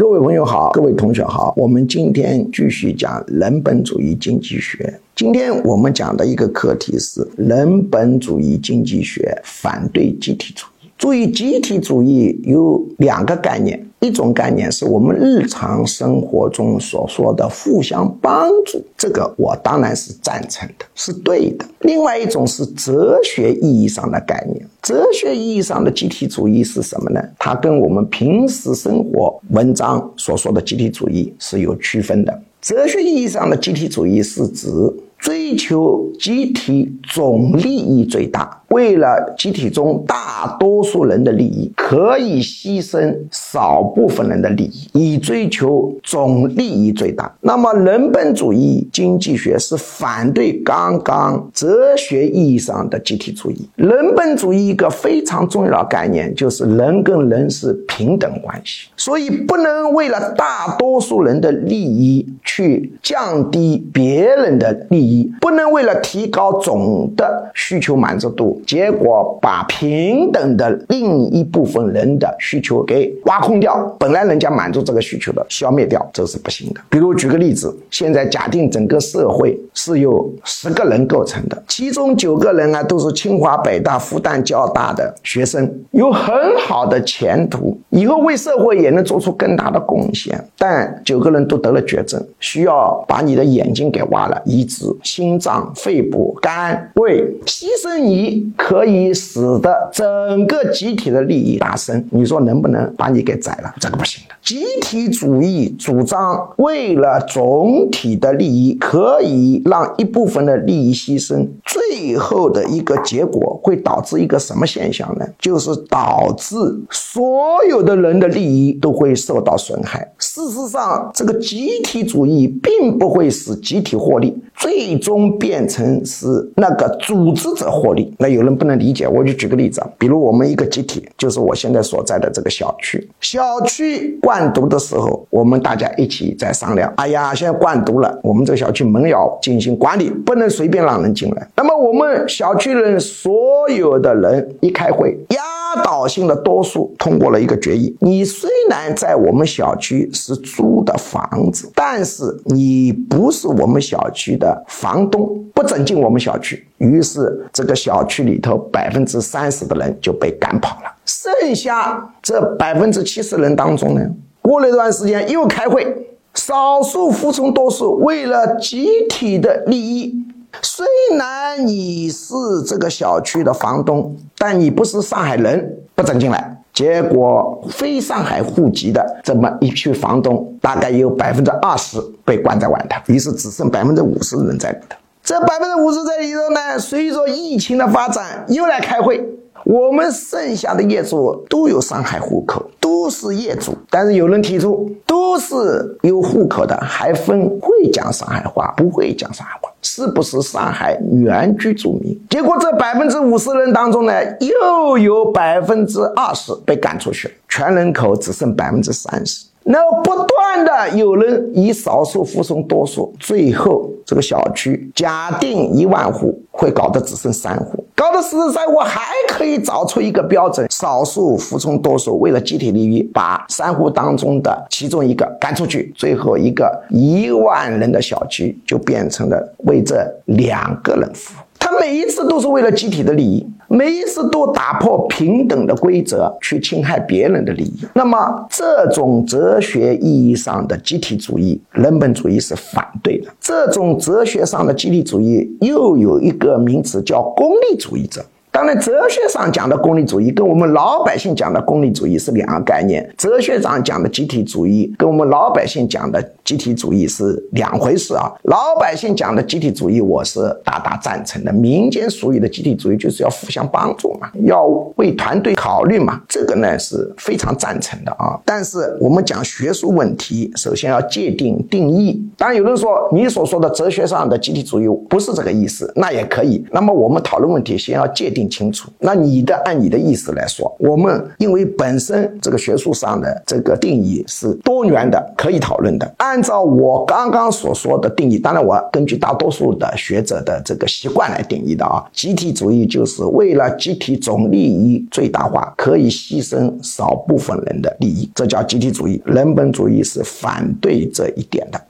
各位朋友好，各位同学好，我们今天继续讲人本主义经济学。今天我们讲的一个课题是人本主义经济学反对集体主义。注意，集体主义有两个概念。一种概念是我们日常生活中所说的互相帮助，这个我当然是赞成的，是对的。另外一种是哲学意义上的概念，哲学意义上的集体主义是什么呢？它跟我们平时生活文章所说的集体主义是有区分的。哲学意义上的集体主义是指追求集体总利益最大。为了集体中大多数人的利益，可以牺牲少部分人的利益，以追求总利益最大。那么，人本主义经济学是反对刚刚哲学意义上的集体主义。人本主义一个非常重要的概念就是人跟人是平等关系，所以不能为了大多数人的利益去降低别人的利益，不能为了提高总的需求满足度。结果把平等的另一部分人的需求给挖空掉，本来人家满足这个需求的消灭掉，这是不行的。比如举个例子，现在假定整个社会是由十个人构成的，其中九个人啊都是清华、北大、复旦、交大的学生，有很好的前途，以后为社会也能做出更大的贡献。但九个人都得了绝症，需要把你的眼睛给挖了，移植心脏、肺部、肝、胃，牺牲你。可以使得整个集体的利益达成，你说能不能把你给宰了？这个不行的。集体主义主张为了总体的利益，可以让一部分的利益牺牲，最后的一个结果会导致一个什么现象呢？就是导致所有的人的利益都会受到损害。事实上，这个集体主义并不会使集体获利，最终变成是那个组织者获利。那有人不能理解，我就举个例子啊，比如我们一个集体，就是我现在所在的这个小区，小区灌毒的时候，我们大家一起在商量，哎呀，现在灌毒了，我们这个小区门要进行管理，不能随便让人进来。那么我们小区人所有的人一开会，压倒性的多数通过了一个决议：你虽虽然在我们小区是租的房子，但是你不是我们小区的房东，不准进我们小区。于是这个小区里头百分之三十的人就被赶跑了，剩下这百分之七十人当中呢，过了一段时间又开会，少数服从多数，为了集体的利益，虽然你是这个小区的房东，但你不是上海人，不准进来。结果非上海户籍的这么一批房东，大概有百分之二十被关在外头，于是只剩百分之五十人在里头。这百分之五十在里头呢，随着疫情的发展，又来开会。我们剩下的业主都有上海户口，都是业主，但是有人提出，都是有户口的，还分会讲上海话，不会讲上海话，是不是上海原居住民？结果这百分之五十人当中呢，又有百分之二十被赶出去了，全人口只剩百分之三十。那不断的有人以少数服从多数，最后这个小区假定一万户，会搞得只剩三户，搞得只剩三户，还可以找出一个标准：少数服从多数，为了集体利益，把三户当中的其中一个赶出去，最后一个一万人的小区就变成了为这两个人服务。他每一次都是为了集体的利益。每一次都打破平等的规则，去侵害别人的利益。那么，这种哲学意义上的集体主义、人本主义是反对的。这种哲学上的集体主义又有一个名词叫功利主义者。当然，哲学上讲的功利主义跟我们老百姓讲的功利主义是两个概念。哲学上讲的集体主义跟我们老百姓讲的集体主义是两回事啊。老百姓讲的集体主义，我是大大赞成的。民间俗语的集体主义就是要互相帮助嘛，要为团队考虑嘛，这个呢是非常赞成的啊。但是我们讲学术问题，首先要界定定义。当然，有人说你所说的哲学上的集体主义不是这个意思，那也可以。那么我们讨论问题，先要界定。定清楚。那你的按你的意思来说，我们因为本身这个学术上的这个定义是多元的，可以讨论的。按照我刚刚所说的定义，当然我根据大多数的学者的这个习惯来定义的啊，集体主义就是为了集体总利益最大化，可以牺牲少部分人的利益，这叫集体主义。人本主义是反对这一点的。